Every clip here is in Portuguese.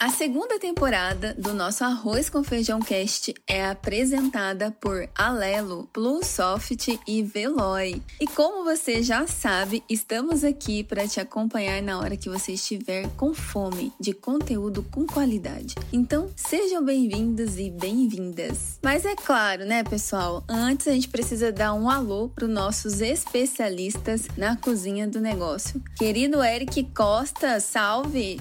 A segunda temporada do nosso Arroz com Feijão Cast é apresentada por Alelo, Plusoft e Veloy. E como você já sabe, estamos aqui para te acompanhar na hora que você estiver com fome de conteúdo com qualidade. Então, sejam bem-vindos e bem-vindas. Mas é claro, né, pessoal? Antes a gente precisa dar um alô para os nossos especialistas na cozinha do negócio. Querido Eric Costa, salve!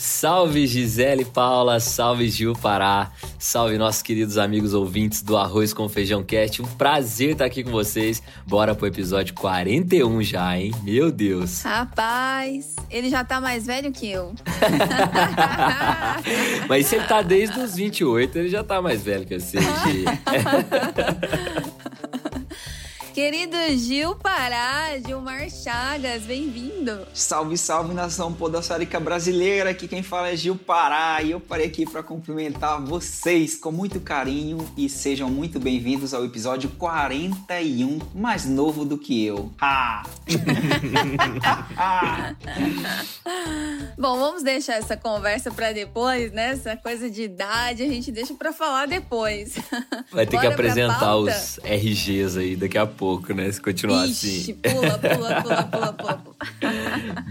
Salve Gisele Paula, salve Gil Pará, salve nossos queridos amigos ouvintes do Arroz com Feijão Cast. Um prazer estar aqui com vocês. Bora pro episódio 41 já, hein? Meu Deus. Rapaz, ele já tá mais velho que eu. Mas se ele tá desde os 28, ele já tá mais velho que você. Querido Gil Pará, Gilmar Chagas, bem-vindo. Salve, salve nação podosférica brasileira. Aqui quem fala é Gil Pará e eu parei aqui para cumprimentar vocês com muito carinho e sejam muito bem-vindos ao episódio 41, mais novo do que eu. Ha! Bom, vamos deixar essa conversa para depois, né? Essa coisa de idade a gente deixa para falar depois. Vai ter Bora que apresentar os RGs aí daqui a pouco pouco, né? Se continuar Ixi, assim. Pula, pula, pula, pula, pula.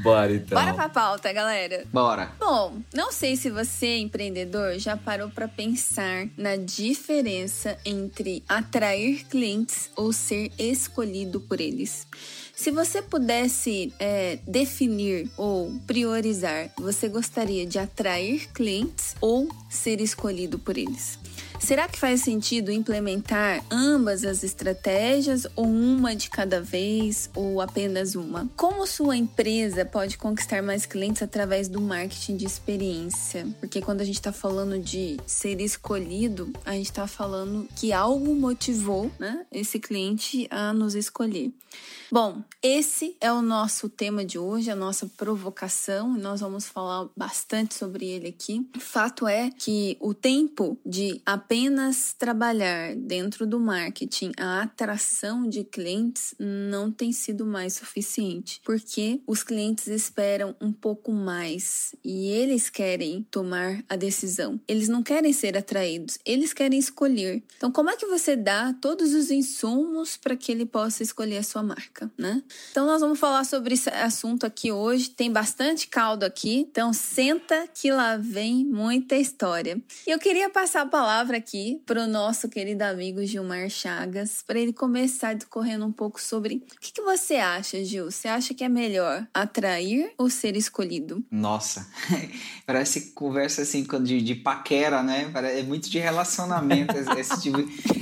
Bora então. Bora pra pauta, galera. Bora. Bom, não sei se você, empreendedor, já parou para pensar na diferença entre atrair clientes ou ser escolhido por eles. Se você pudesse é, definir ou priorizar, você gostaria de atrair clientes ou ser escolhido por eles? Será que faz sentido implementar ambas as estratégias ou uma de cada vez ou apenas uma? Como sua empresa pode conquistar mais clientes através do marketing de experiência? Porque quando a gente está falando de ser escolhido, a gente está falando que algo motivou né, esse cliente a nos escolher. Bom, esse é o nosso tema de hoje, a nossa provocação, e nós vamos falar bastante sobre ele aqui. Fato é que o tempo de apenas trabalhar dentro do marketing a atração de clientes não tem sido mais suficiente, porque os clientes esperam um pouco mais e eles querem tomar a decisão. Eles não querem ser atraídos, eles querem escolher. Então, como é que você dá todos os insumos para que ele possa escolher a sua marca? né? Então nós vamos falar sobre esse assunto aqui hoje. Tem bastante caldo aqui, então senta que lá vem muita história. Eu queria passar a palavra aqui para o nosso querido amigo Gilmar Chagas, para ele começar discorrendo um pouco sobre o que, que você acha, Gil? Você acha que é melhor atrair ou ser escolhido? Nossa, parece conversa assim de, de paquera, né? É muito de relacionamento esse tipo.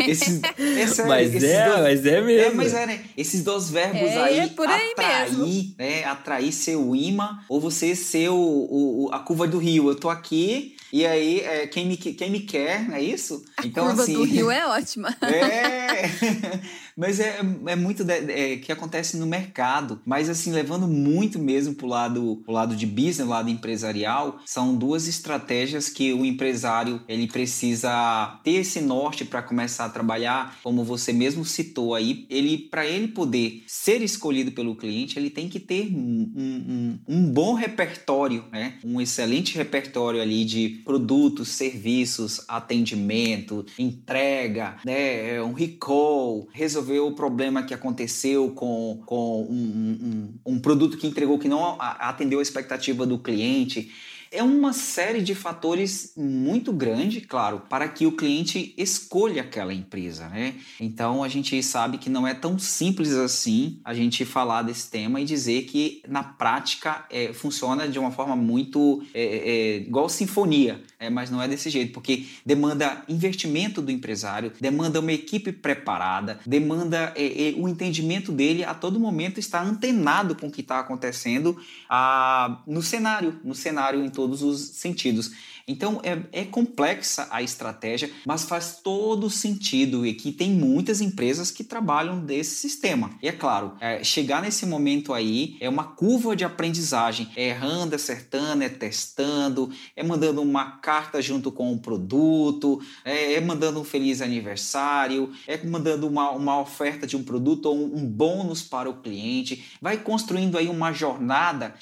Esse, esse, mas, é, dois, mas é mesmo. É, mas é, né? Esses dois verbos é, aí, é por aí atrair, mesmo. né? Atrair ser o imã ou você ser o, o, a curva do rio. Eu tô aqui e aí é, quem, me, quem me quer, não é isso? A então, curva assim, do rio é ótima. É. Mas é, é muito de, é, que acontece no mercado. Mas assim, levando muito mesmo pro lado, pro lado de business, lado empresarial, são duas estratégias que o empresário ele precisa ter esse norte para começar a trabalhar, como você mesmo citou aí. Ele, para ele poder ser escolhido pelo cliente, ele tem que ter um, um, um bom repertório, né? Um excelente repertório ali de produtos, serviços, atendimento, entrega, né? Um recall, resolver o problema que aconteceu com, com um, um, um produto que entregou que não atendeu a expectativa do cliente é uma série de fatores muito grande, claro, para que o cliente escolha aquela empresa, né? Então a gente sabe que não é tão simples assim a gente falar desse tema e dizer que na prática é, funciona de uma forma muito é, é, igual sinfonia, é, mas não é desse jeito, porque demanda investimento do empresário, demanda uma equipe preparada, demanda é, é, o entendimento dele a todo momento estar antenado com o que está acontecendo ah, no cenário, no cenário todos os sentidos. Então é, é complexa a estratégia, mas faz todo sentido e que tem muitas empresas que trabalham desse sistema. E é claro, é, chegar nesse momento aí é uma curva de aprendizagem, é errando, acertando, é testando, é mandando uma carta junto com o produto, é, é mandando um feliz aniversário, é mandando uma, uma oferta de um produto ou um, um bônus para o cliente, vai construindo aí uma jornada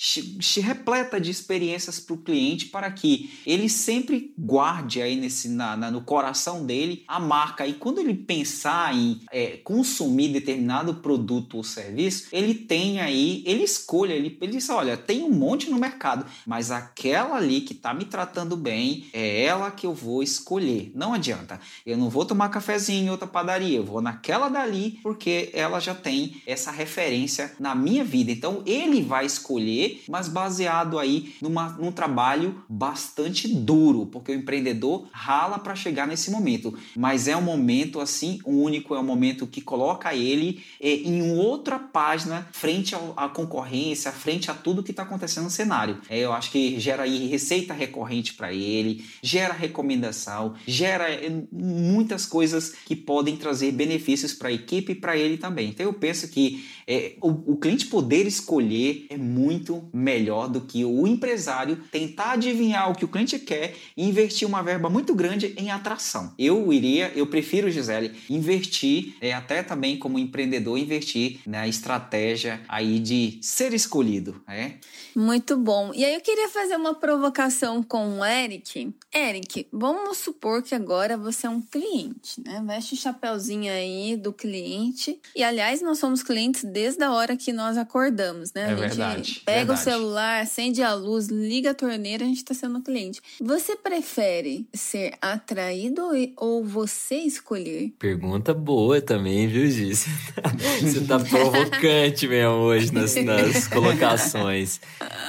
repleta de experiências para o cliente para que ele sempre guarde aí nesse, na, na, no coração dele a marca. E quando ele pensar em é, consumir determinado produto ou serviço, ele tem aí, ele escolha, ele, ele diz: olha, tem um monte no mercado, mas aquela ali que está me tratando bem é ela que eu vou escolher. Não adianta. Eu não vou tomar cafezinho em outra padaria, eu vou naquela dali porque ela já tem essa referência na minha vida. Então ele vai escolher, mas baseado aí numa, num trabalho bastante duro, porque o empreendedor rala para chegar nesse momento. Mas é um momento assim único, é um momento que coloca ele é, em outra página frente à concorrência, frente a tudo que está acontecendo no cenário. É, eu acho que gera aí receita recorrente para ele, gera recomendação, gera é, muitas coisas que podem trazer benefícios para a equipe e para ele também. Então eu penso que é, o, o cliente poder escolher é muito melhor do que o empresário tentar adivinhar o que o cliente quer e investir uma verba muito grande em atração. Eu iria, eu prefiro, Gisele, investir, é, até também como empreendedor, investir na estratégia aí de ser escolhido. É? Muito bom. E aí eu queria fazer uma provocação com o Eric. Eric, vamos supor que agora você é um cliente, né? Veste o chapéuzinho aí do cliente. E aliás, nós somos clientes desde a hora que nós acordamos, né? É verdade. Pega verdade. o celular, acende a luz, liga a torneira, a gente está sendo cliente. Você prefere ser atraído ou você escolher? Pergunta boa também, viu, Giz? Você tá provocante mesmo hoje nas, nas colocações.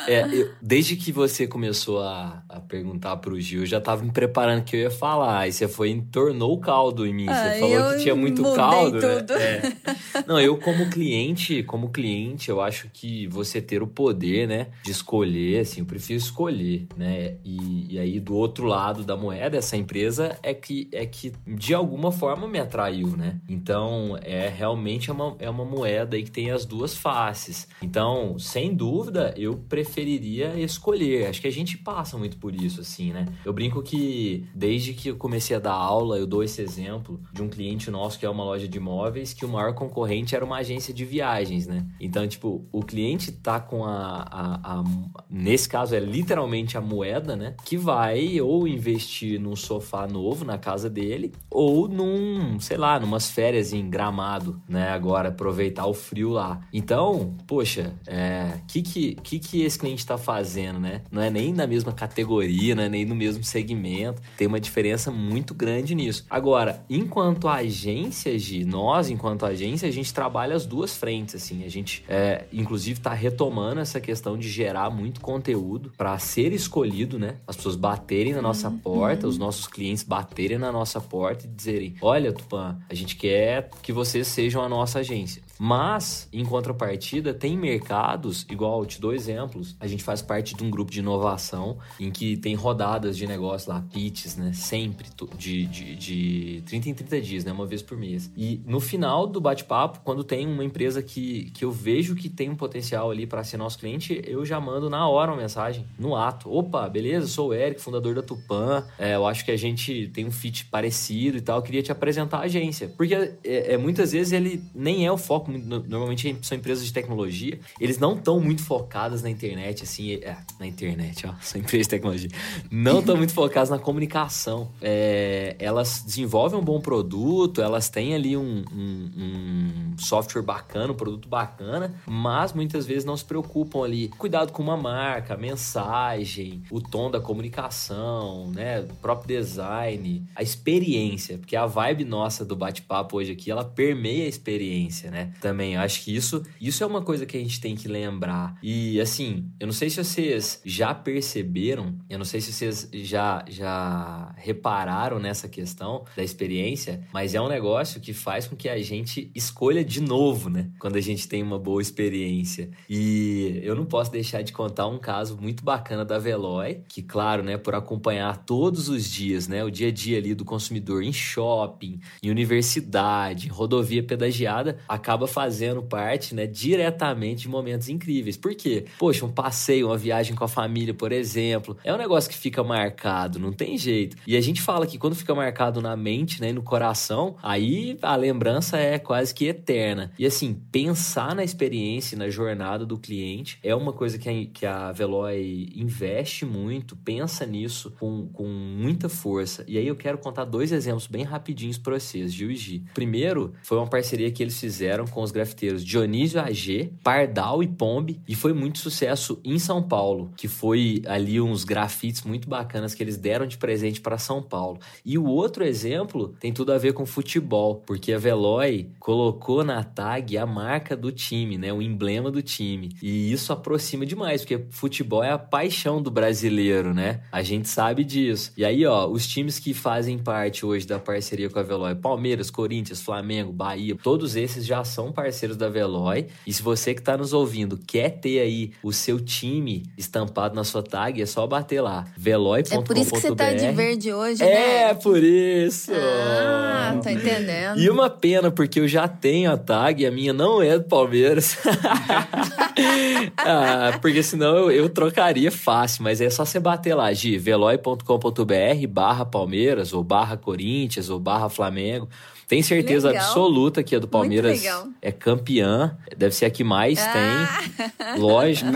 É, eu, desde que você começou a, a perguntar pro Gil, eu já tava me preparando que eu ia falar. E você foi entornou o caldo em mim. Ah, você falou que tinha muito caldo. Né? É. Não, eu como cliente, como cliente, eu acho que você ter o poder, né, de escolher, assim, eu prefiro escolher, né? E, e aí do outro lado da moeda, essa empresa é que é que de alguma forma me atraiu, né? Então é realmente é uma, é uma moeda aí que tem as duas faces. Então, sem dúvida, eu preferiria escolher. Acho que a gente passa muito por isso, assim, né? Eu brinco que desde que eu comecei a dar aula, eu dou esse exemplo de um cliente nosso que é uma loja de imóveis, que o maior concorrente era uma agência de viagens, né? Então, tipo, o cliente tá com a, a, a nesse caso é literalmente a moeda, né? Que vai ou investir num sofá novo na casa dele, ou num, sei lá, numas férias em gramado, né? Agora aproveitar o frio lá. Então, poxa, é, que, que, que que esse cliente está fazendo, né? Não é nem na mesma categoria, não é nem no mesmo segmento. Tem uma diferença muito grande nisso. Agora, enquanto agência, de nós, enquanto agência, a gente trabalha as duas frentes, assim. A gente, é, inclusive, está retomando essa questão de gerar muito conteúdo para ser escolhido, né? As pessoas baterem na nossa uhum. porta, os nossos clientes baterem na nossa porta e dizerem: Olha, Tupan, a gente quer que vocês sejam a nossa agência. Mas, em contrapartida, tem mercados, igual eu te dou exemplos, a gente faz parte de um grupo de inovação em que tem rodadas de negócio lá, pitches, né? Sempre, de, de, de 30 em 30 dias, né? Uma vez por mês. E no final do bate-papo, quando tem uma empresa que, que eu vejo que tem um potencial ali para ser nosso cliente, eu já mando na hora uma mensagem, no ato. Opa, beleza? Sou o Eric, fundador da Tupan. É, eu acho que a gente tem um fit parecido e tal. Eu queria te apresentar a agência. Porque é, é, muitas vezes ele nem é o foco normalmente são empresas de tecnologia, eles não estão muito focadas na internet, assim, é, na internet, ó, são empresas de tecnologia, não estão muito focadas na comunicação. É, elas desenvolvem um bom produto, elas têm ali um, um, um, software bacana, um produto bacana, mas muitas vezes não se preocupam ali. Cuidado com uma marca, mensagem, o tom da comunicação, né, o próprio design, a experiência, porque a vibe nossa do bate-papo hoje aqui, ela permeia a experiência, né? Também. Acho que isso, isso é uma coisa que a gente tem que lembrar. E assim, eu não sei se vocês já perceberam, eu não sei se vocês já, já repararam nessa questão da experiência, mas é um negócio que faz com que a gente escolha de novo, né? Quando a gente tem uma boa experiência. E eu não posso deixar de contar um caso muito bacana da Veloy, que, claro, né, por acompanhar todos os dias, né, o dia a dia ali do consumidor em shopping, em universidade, em rodovia pedagiada, acaba fazendo parte, né, diretamente de momentos incríveis. Por quê? Poxa, um passeio, uma viagem com a família, por exemplo, é um negócio que fica marcado, não tem jeito. E a gente fala que quando fica marcado na mente, né, e no coração, aí a lembrança é quase que eterna. E assim, pensar na experiência, na jornada do cliente é uma coisa que a, que a Veloy investe muito, pensa nisso com, com muita força. E aí eu quero contar dois exemplos bem rapidinhos para vocês, Gil e Gi. Primeiro, foi uma parceria que eles fizeram com os grafiteiros Dionísio AG, Pardal e Pombe, e foi muito sucesso em São Paulo, que foi ali uns grafites muito bacanas que eles deram de presente para São Paulo. E o outro exemplo tem tudo a ver com futebol, porque a Veloy colocou na tag a marca do time, né, o emblema do time. E isso aproxima demais, porque futebol é a paixão do brasileiro, né? A gente sabe disso. E aí, ó, os times que fazem parte hoje da parceria com a Veloy, Palmeiras, Corinthians, Flamengo, Bahia, todos esses já são parceiros da Veloy. E se você que está nos ouvindo quer ter aí o seu time estampado na sua tag, é só bater lá, veloy.com.br. É por isso que você tá de verde hoje, é, né? É, por isso. Ah, tá entendendo. E uma pena, porque eu já tenho a tag e a minha não é do Palmeiras. ah, porque senão eu, eu, trocaria fácil, mas é só você bater lá, de veloy.com.br barra Palmeiras, ou barra Corinthians, ou barra Flamengo. Tem certeza legal. absoluta que a do Palmeiras é campeã. Deve ser a que mais ah. tem. Lógico.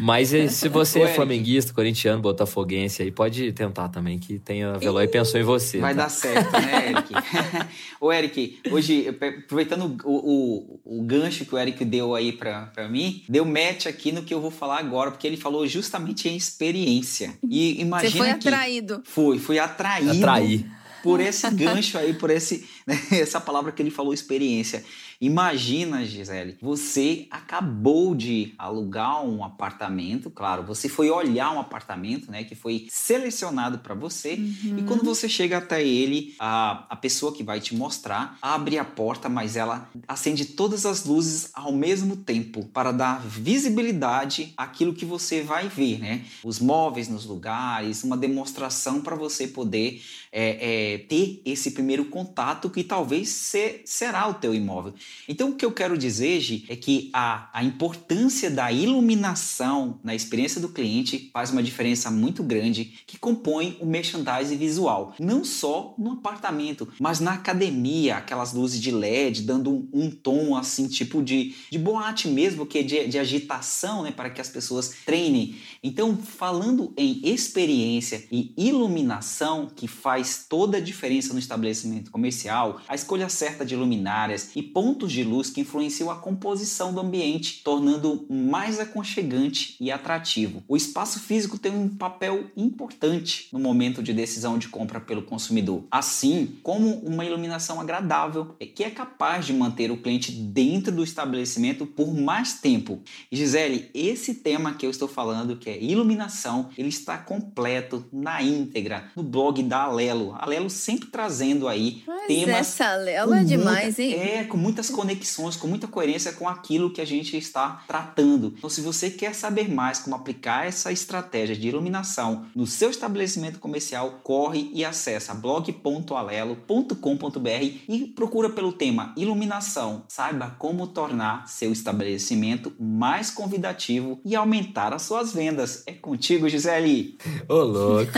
Mas se você é flamenguista, corintiano, botafoguense, aí pode tentar também, que tem a Veloy pensou em você. Vai tá? dar certo, né, Eric? Ô, Eric, hoje, aproveitando o, o, o, gancho que o Eric deu aí pra, pra mim, deu match aqui no que eu vou falar agora, porque ele falou justamente em experiência. E imagina Você foi que... atraído. Fui, fui atraído. Atrair por esse gancho aí, por esse, né, essa palavra que ele falou, experiência. Imagina, Gisele, você acabou de alugar um apartamento, claro, você foi olhar um apartamento, né, que foi selecionado para você, uhum. e quando você chega até ele, a, a pessoa que vai te mostrar abre a porta, mas ela acende todas as luzes ao mesmo tempo para dar visibilidade àquilo que você vai ver, né? Os móveis nos lugares, uma demonstração para você poder é, é, ter esse primeiro contato que talvez se, será o teu imóvel. Então, o que eu quero dizer, é que a, a importância da iluminação na experiência do cliente faz uma diferença muito grande que compõe o merchandising visual. Não só no apartamento, mas na academia, aquelas luzes de LED dando um, um tom assim, tipo de, de boate mesmo, que é de, de agitação, né, para que as pessoas treinem. Então, falando em experiência e iluminação, que faz toda a diferença no estabelecimento comercial, a escolha certa de luminárias e pontos de luz que influenciam a composição do ambiente, tornando mais aconchegante e atrativo. O espaço físico tem um papel importante no momento de decisão de compra pelo consumidor, assim como uma iluminação agradável que é capaz de manter o cliente dentro do estabelecimento por mais tempo. E Gisele, esse tema que eu estou falando, que é iluminação, ele está completo na íntegra no blog da Alelo. Alelo sempre trazendo aí Mas temas. Essa Alelo é demais, hein? É, com muitas conexões, com muita coerência com aquilo que a gente está tratando. Então, se você quer saber mais como aplicar essa estratégia de iluminação no seu estabelecimento comercial, corre e acessa blog.alelo.com.br e procura pelo tema iluminação. Saiba como tornar seu estabelecimento mais convidativo e aumentar as suas vendas. É contigo, Gisele. Ô, louco!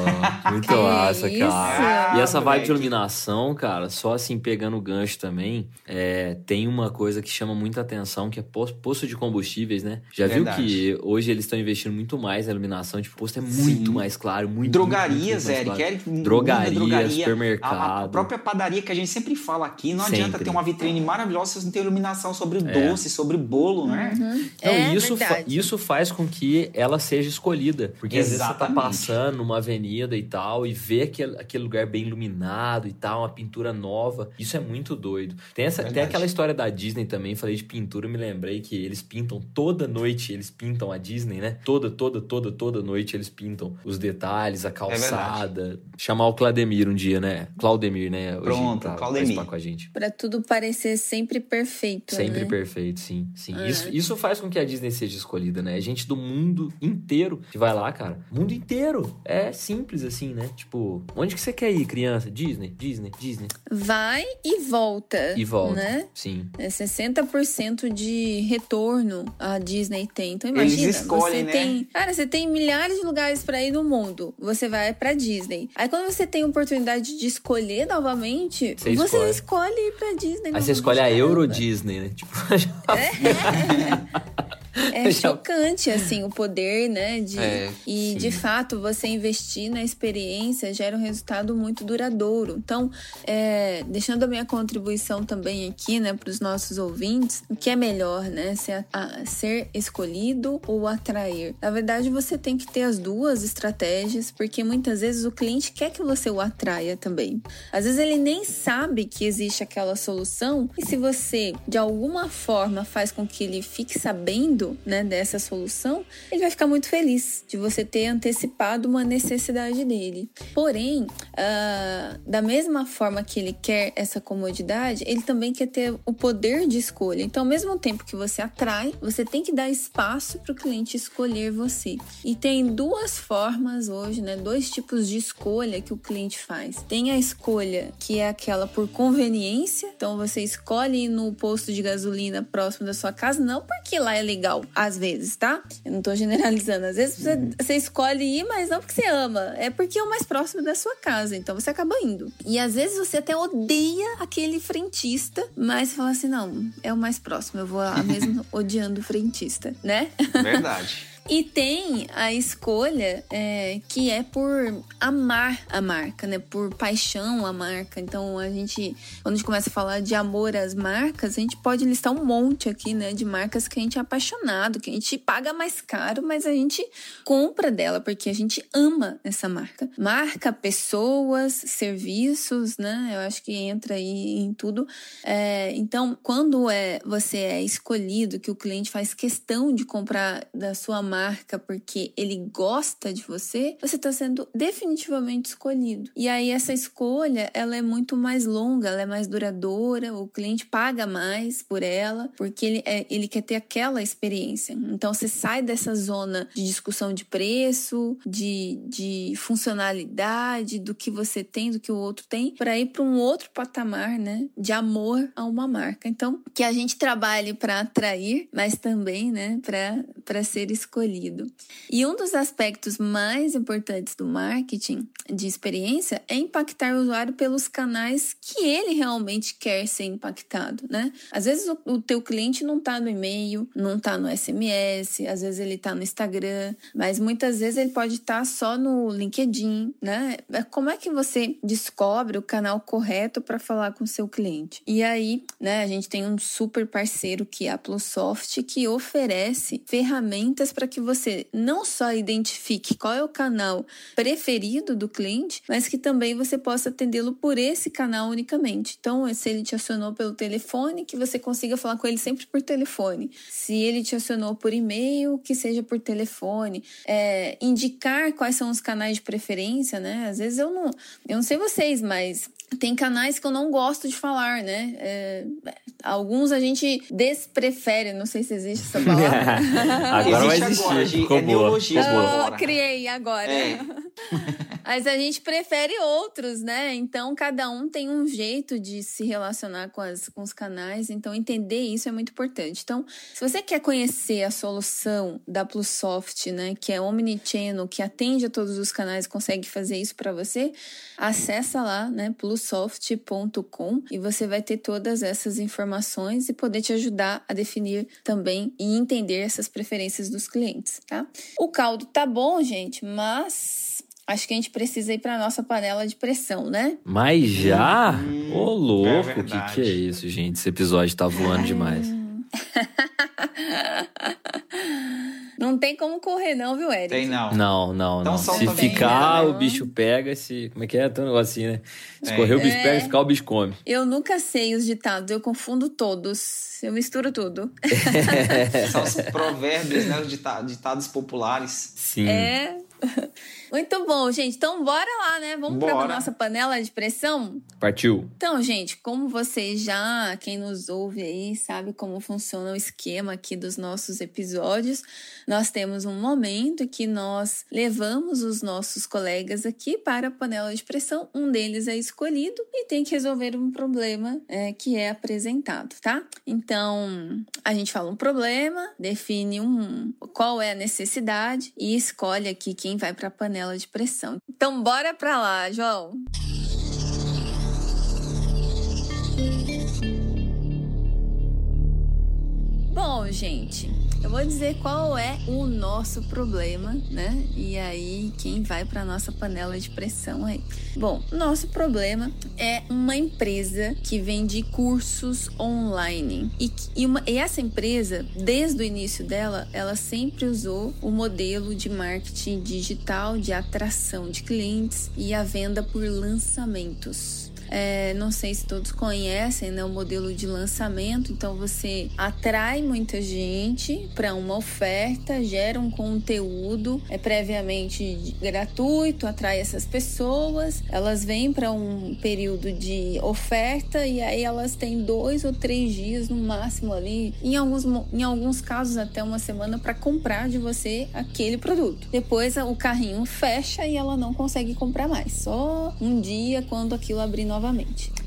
Muito massa, cara. e essa vibe de iluminação, cara, só assim pegando o gancho também, é, tem uma coisa que chama muita atenção, que é posto de combustíveis, né? Já Verdade. viu que hoje eles estão investindo muito mais na iluminação, tipo, o posto é muito Sim. mais claro, muito Drogarias, muito, muito Eric, claro. Drogaria, drogaria, supermercado. A, a, própria padaria que a gente sempre fala aqui, não sempre. adianta ter uma vitrine maravilhosa se você não tem iluminação sobre o é. doce, sobre o bolo, né? Uhum. Então, é isso, fa isso faz com que ela seja escolhida. Porque Exatamente. às vezes você tá passando numa avenida e tal, e vê aquele, aquele lugar bem iluminado e tal, uma pintura nova. Isso é muito doido. Tem, essa, tem aquela história da Disney também, falei de pintura, me lembrei que eles pintam toda noite, eles pintam a Disney, né? Toda, toda, toda, toda noite eles pintam os detalhes, a É calçada. Chamar o Claudemir um dia, né? Claudemir, né? Hoje Pronto, pra Claudemir. com a gente. Pra tudo parecer sempre perfeito. Sempre né? perfeito, sim. sim. É. Isso, isso faz com que a Disney seja escolhida, né? É gente do mundo inteiro que vai lá, cara. Mundo inteiro. É simples assim, né? Tipo, onde que você quer ir, criança? Disney, Disney, Disney. Vai e volta. E volta. Né? Sim. É 60% de retorno a Disney tem. Então Eles imagina, escolhem, você né? tem, cara, você tem milhares de lugares pra ir no mundo. Você vai pra Disney. Aí quando você tem a oportunidade de escolher novamente, Você você, escolhe. escolhe. ir pra Disney. Aí você escolhe a. Euro Disney, né? Tipo, É Já- chocante, assim, o poder, né? De, É, e, sim. de fato, você investir na experiência gera um resultado muito duradouro. Então, é, deixando a minha contribuição também aqui, né, para os nossos ouvintes, o que é melhor, né? Ser, a- ser escolhido ou atrair? Na verdade, você tem que ter as duas estratégias, porque muitas vezes o cliente quer que você o atraia também. Às vezes ele nem sabe que existe aquela solução, e se você, de alguma forma, faz com que ele fique sabendo né, dessa solução, ele vai ficar muito feliz de você ter antecipado uma necessidade dele. Porém, ah, da mesma forma que ele quer essa comodidade, ele também quer ter o poder de escolha. Então, ao mesmo tempo que você atrai, você tem que dar espaço para o cliente escolher você. E tem duas formas hoje, né? Dois tipos de escolha que o cliente faz. Tem a escolha que é aquela por conveniência. Então você escolhe ir no posto de gasolina próximo da sua casa, não porque lá é legal, às vezes, tá? Eu não tô generalizando. Às vezes você, você escolhe ir, mas não porque você ama, é porque é o mais próximo da sua casa. Então você acaba indo. E às vezes você até odeia aquele frentista, mas fala assim: não, é o mais próximo, eu vou lá mesmo odiando o frentista, né? Verdade. E tem a escolha é, que é por amar a marca, né? Por paixão a marca. Então a gente, quando a gente começa a falar de amor às marcas, a gente pode listar um monte aqui, né? De marcas que a gente é apaixonado, que a gente paga mais caro, mas a gente compra dela porque a gente ama essa marca. Marca, pessoas, serviços, né? Eu acho que entra aí em tudo. É, então, quando é você é escolhido, que o cliente faz questão de comprar da sua marca porque ele gosta de você, você está sendo definitivamente escolhido. E aí essa escolha, ela é muito mais longa, ela é mais duradoura, o cliente paga mais por ela, porque ele, é, ele quer ter aquela experiência. Então você sai dessa zona de discussão de preço, de, de funcionalidade, do que você tem, do que o outro tem, para ir para um outro patamar, né, de amor a uma marca. Então, que a gente trabalhe para atrair, mas também, né, para ser escolhido. E um dos aspectos mais importantes do marketing de experiência é impactar o usuário pelos canais que ele realmente quer ser impactado, né? Às vezes o, o teu cliente não tá no e-mail, não tá no SMS, às vezes ele tá no Instagram, mas muitas vezes ele pode estar só no LinkedIn, né? Como é que você descobre o canal correto para falar com o seu cliente? E aí, né, a gente tem um super parceiro que é a Plusoft que oferece ferramentas para que você não só identifique qual é o canal preferido do cliente, mas que também você possa atendê-lo por esse canal unicamente. Então, se ele te acionou pelo telefone, que você consiga falar com ele sempre por telefone. Se ele te acionou por e-mail, que seja por telefone. É, indicar quais são os canais de preferência, né? Às vezes eu não, eu não sei vocês, mas tem canais que eu não gosto de falar, né? É, alguns a gente desprefere, não sei se existe essa palavra. Agora vai Existe existir. agora, Gi, Ficou é boa. neologismo. Eu agora. criei agora. É. Mas a gente prefere outros, né? Então, cada um tem um jeito de se relacionar com, as, com os canais. Então, entender isso é muito importante. Então, se você quer conhecer a solução da Plusoft, né? Que é Omnichannel, que atende a todos os canais, consegue fazer isso para você, acessa lá, né? plusoft.com e você vai ter todas essas informações e poder te ajudar a definir também e entender essas preferências dos clientes, tá? O caldo tá bom, gente, mas acho que a gente precisa ir para nossa panela de pressão, né? Mas já? Hum, Ô, louco, é que que é isso, gente? Esse episódio tá voando demais. Não tem como correr, não, viu, Eric? Tem não. Não, não, Então não. Se ficar, né? o bicho pega. Se... Como é que é? Tem um negócio assim, né? Se É. correr, o bicho É. pega. Se ficar, o bicho come. Eu nunca sei os ditados, eu confundo todos. Eu misturo tudo. São os provérbios, né? Os dita- ditados populares. Sim. É. Muito bom, gente. Então, bora lá, né? Vamos para a nossa panela de pressão? Partiu. Então, gente, como vocês já, quem nos ouve aí, sabe como funciona o esquema aqui dos nossos episódios, nós temos um momento que nós levamos os nossos colegas aqui para a panela de pressão. Um deles é escolhido e tem que resolver um problema é, que é apresentado, tá? Então, a gente fala um problema, define um qual é a necessidade e escolhe aqui quem vai para a panela de pressão. Então, bora para lá, João. Bom, gente, eu vou dizer qual é o nosso problema, né? E aí, quem vai para nossa panela de pressão aí? Bom, nosso problema é uma empresa que vende cursos online. E, e, uma, e essa empresa, desde o início dela, ela sempre usou o modelo de marketing digital, de atração de clientes e a venda por lançamentos. É, não sei se todos conhecem né, o modelo de lançamento. Então você atrai muita gente para uma oferta, gera um conteúdo é previamente gratuito, atrai essas pessoas. Elas vêm para um período de oferta e aí elas têm dois ou três dias no máximo ali, em alguns, em alguns casos até uma semana para comprar de você aquele produto. Depois o carrinho fecha e ela não consegue comprar mais. Só um dia quando aquilo abrir novamente.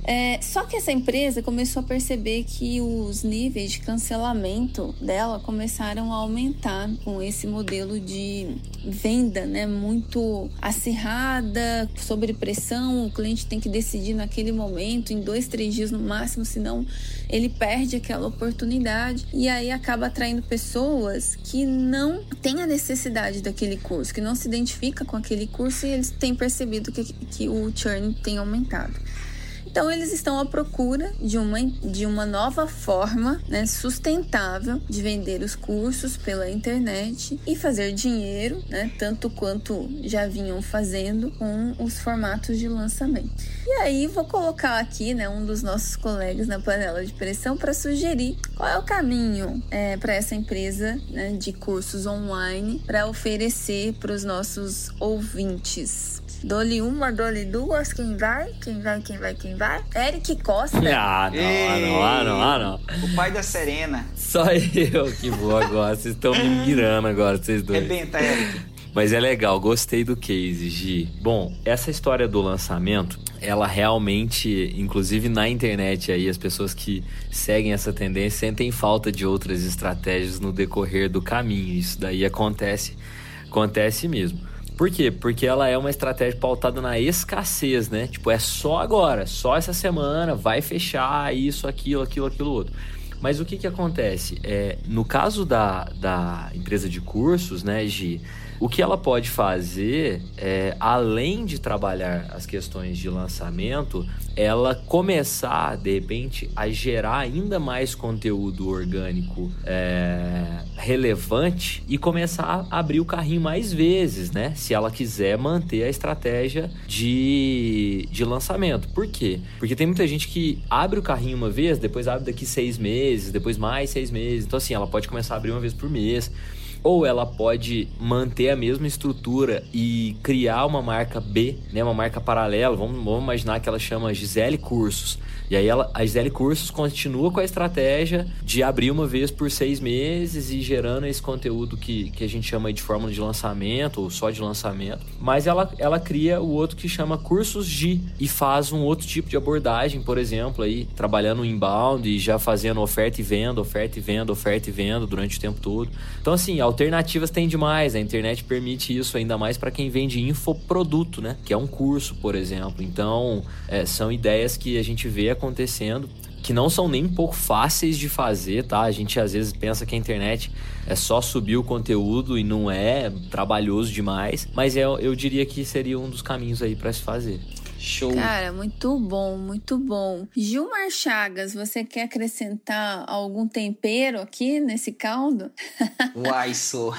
É, só que essa empresa começou a perceber que os níveis de cancelamento dela começaram a aumentar com esse modelo de venda, né? Muito acirrada, sob pressão. O cliente tem que decidir naquele momento, em dois, três dias no máximo, senão ele perde aquela oportunidade e aí acaba atraindo pessoas que não têm a necessidade daquele curso, que não se identifica com aquele curso e eles têm percebido que, que o churn tem aumentado. Então, eles estão à procura de uma, de uma nova forma né, sustentável de vender os cursos pela internet e fazer dinheiro, né, tanto quanto já vinham fazendo com os formatos de lançamento. E aí, vou colocar aqui né, um dos nossos colegas na panela de pressão para sugerir qual é o caminho é, para essa empresa né, de cursos online para oferecer para os nossos ouvintes. Dole uma, dole duas, quem vai? Quem vai, quem vai, quem vai? Eric Costa. Ah, não, ah, não, ah, não, ah, não. O pai da Serena. Só eu que vou agora. Vocês estão me mirando agora, vocês dois. Rebenta, Eric. Mas é legal, gostei do case, Gi. Bom, essa história do lançamento, ela realmente, inclusive na internet aí, as pessoas que seguem essa tendência sentem falta de outras estratégias no decorrer do caminho. Isso daí acontece, acontece mesmo. Por quê? Porque ela é uma estratégia pautada na escassez, né? Tipo, é só agora, só essa semana, vai fechar isso, aquilo, aquilo, aquilo outro. Mas o que que acontece? É, no caso da, da empresa de cursos, né, Gi, o que ela pode fazer, é, além de trabalhar as questões de lançamento, ela começar, de repente, a gerar ainda mais conteúdo orgânico é, relevante e começar a abrir o carrinho mais vezes, né? Se ela quiser manter a estratégia de, de lançamento. Por quê? Porque tem muita gente que abre o carrinho uma vez, depois abre daqui seis meses, depois mais seis meses. Então, assim, ela pode começar a abrir uma vez por mês ou ela pode manter a mesma estrutura e criar uma marca B, né, uma marca paralela. Vamos, vamos imaginar que ela chama Gisele Cursos. E aí ela, a Gisele Cursos continua com a estratégia de abrir uma vez por seis meses e gerando esse conteúdo que, que a gente chama de fórmula de lançamento ou só de lançamento. Mas ela, ela cria o outro que chama Cursos G e faz um outro tipo de abordagem, por exemplo, aí trabalhando inbound e já fazendo oferta e venda, oferta e venda, oferta e venda durante o tempo todo. Então assim, alternativas tem demais. A internet permite isso ainda mais para quem vende infoproduto, né? Que é um curso, por exemplo. Então, é, são ideias que a gente vê acontecendo que não são nem um pouco fáceis de fazer, tá? A gente às vezes pensa que a internet é só subir o conteúdo e não é trabalhoso demais, mas eu, eu diria que seria um dos caminhos aí para se fazer. Show. Cara, muito bom, muito bom. Gilmar Chagas, você quer acrescentar algum tempero aqui nesse caldo? Uai, sou.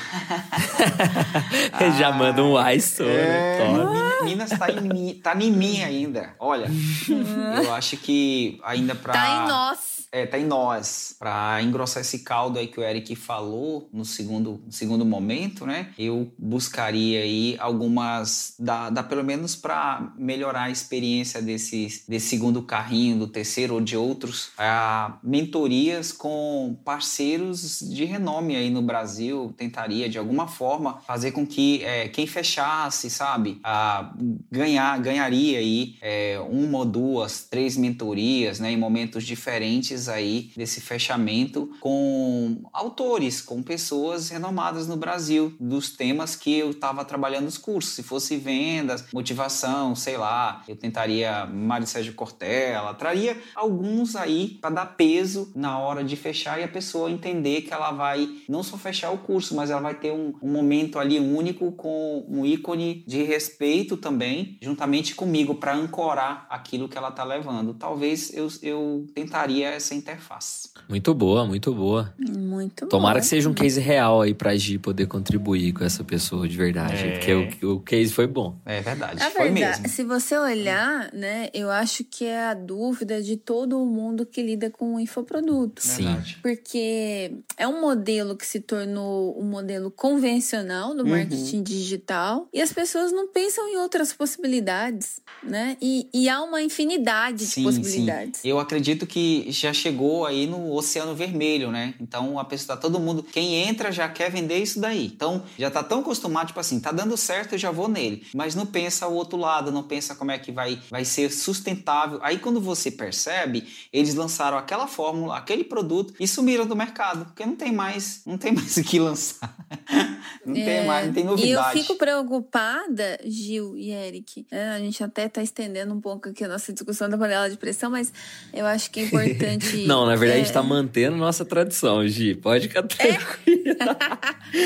Já manda um ai, sou, né? É, Top. Minas tá em, mim, tá em mim ainda. Olha, eu acho que ainda pra. Tá em nós. É, tá em nós. Pra engrossar esse caldo aí que o Eric falou no segundo, segundo momento, né? Eu buscaria aí algumas. Dá, dá pelo menos pra melhorar a experiência desse, desse segundo carrinho, do terceiro ou de outros. ah, mentorias com parceiros de renome aí no Brasil. Tentaria, de alguma forma, fazer com que é, quem fechasse, sabe? ah, ganhar, ganharia aí é, uma ou duas, três mentorias, né? Em momentos diferentes aí desse fechamento com autores, com pessoas renomadas no Brasil, dos temas que eu estava trabalhando nos cursos. Se fosse vendas, motivação, sei lá, eu tentaria Mário Sérgio Cortella, traria alguns aí para dar peso na hora de fechar e a pessoa entender que ela vai não só fechar o curso, mas ela vai ter um, um momento ali único com um ícone de respeito também, juntamente comigo, para ancorar aquilo que ela está levando. Talvez eu, eu tentaria essa interface. Muito boa, muito boa. Muito Tomara que seja um case real aí pra Gi poder contribuir com essa pessoa de verdade. É. Porque o, o case foi bom. É verdade, Na foi verdade, mesmo. se você olhar, né, eu acho que é a dúvida de todo mundo que lida com infoproduto. Sim. Verdade. Porque é um modelo que se tornou um modelo convencional Uhum. do marketing digital e as pessoas não pensam em outras possibilidades, né? E, e há uma infinidade de possibilidades. Eu acredito que já chegou aí no Oceano Vermelho, né? Então a pessoa, tá todo mundo, quem entra já quer vender isso daí. Então já tá tão acostumado, tipo assim, tá dando certo, eu já vou nele. Mas não pensa o outro lado, não pensa como é que vai, vai ser sustentável. Aí quando você percebe, eles lançaram aquela fórmula, aquele produto e sumiram do mercado, porque não tem mais, não tem mais o que lançar. Não É, tem mais, não tem E eu novidade. fico preocupada, Gil e Eric. é, a gente até tá estendendo um pouco aqui a nossa discussão da panela de pressão, mas eu acho que é importante. Não, na verdade, a gente é, tá mantendo nossa tradição, Gi. Pode ficar tranquila.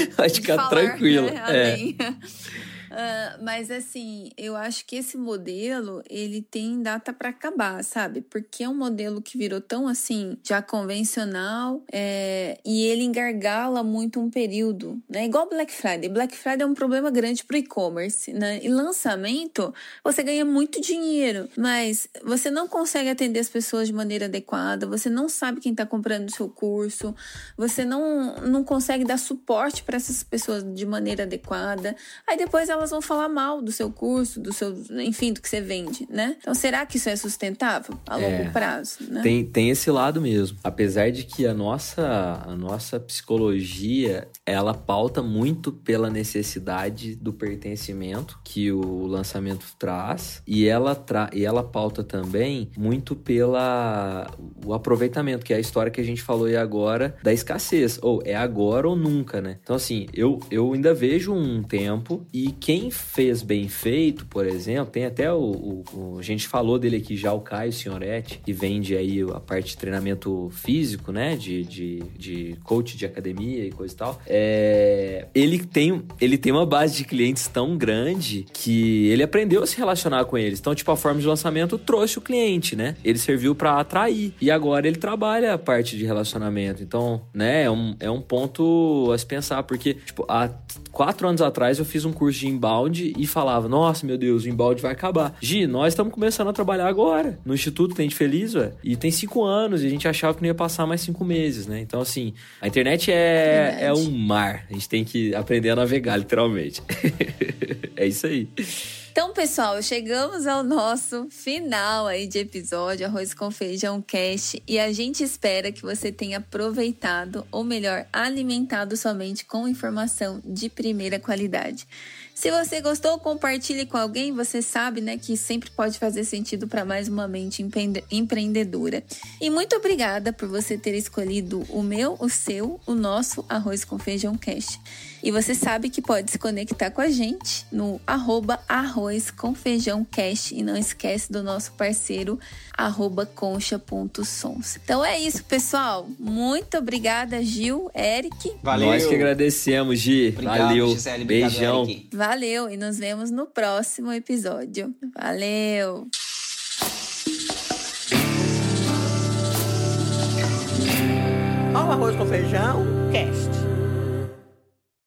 Pode de ficar falar, tranquila. né? É. Ah, mas assim, eu acho que esse modelo ele tem data para acabar, sabe? Porque é um modelo que virou tão assim já convencional é, e ele engargala muito um período, né? Igual Black Friday. Black Friday é um problema grande pro e-commerce, né? E lançamento você ganha muito dinheiro, mas você não consegue atender as pessoas de maneira adequada, você não sabe quem está comprando o seu curso, você não, não consegue dar suporte para essas pessoas de maneira adequada. Aí depois elas vão falar mal do seu curso, do seu, enfim, do que você vende, né? Então será que isso é sustentável a longo É. prazo, né? Tem, tem esse lado mesmo. Apesar de que a nossa, a nossa psicologia, ela pauta muito pela necessidade do pertencimento que o lançamento traz e ela, tra e ela pauta também muito pela o aproveitamento, que é a história que a gente falou aí agora da escassez. Ou é agora ou nunca, né? Então assim, eu, eu ainda vejo um tempo e quem fez bem feito, por exemplo, tem até o, o- o- a gente falou dele aqui já, o Caio Signoretti, que vende aí a parte de treinamento físico, né? De, de, de coach de academia e coisa e tal. É, ele, tem, ele tem uma base de clientes tão grande que ele aprendeu a se relacionar com eles. Então, tipo, a forma de lançamento trouxe o cliente, né? Ele serviu pra atrair. E agora ele trabalha a parte de relacionamento. Então, né, é um, é um ponto a se pensar, porque, tipo, há quatro anos atrás eu fiz um curso de inbound e falava: Nossa, meu Deus, o inbound vai acabar. Gi, nós estamos começando a trabalhar agora no Instituto Tem de Feliz, ué. E tem cinco anos e a gente achava que não ia passar mais cinco meses, né? Então, assim, a internet é, Verdade. é um mar. A gente tem que aprender a navegar, literalmente. é isso aí. Então, pessoal, chegamos ao nosso final aí de episódio Arroz com Feijão Cast e a gente espera que você tenha aproveitado, ou melhor, alimentado somente com informação de primeira qualidade. Se você gostou, compartilhe com alguém. Você sabe, né, que sempre pode fazer sentido para mais uma mente empre- empreendedora. E muito obrigada por você ter escolhido o meu, o seu, o nosso Arroz com Feijão Cast. E você sabe que pode se conectar com a gente no arroba arroz com feijão cast. E não esquece do nosso parceiro arroba concha.sons. Então é isso, pessoal. Muito obrigada, Gil, Eric. Valeu. Nós que agradecemos, Gi. Obrigado, Valeu. Gisele. Obrigado, Beijão. Eric. Valeu. E nos vemos no próximo episódio. Valeu! Ó o arroz com feijão, cast.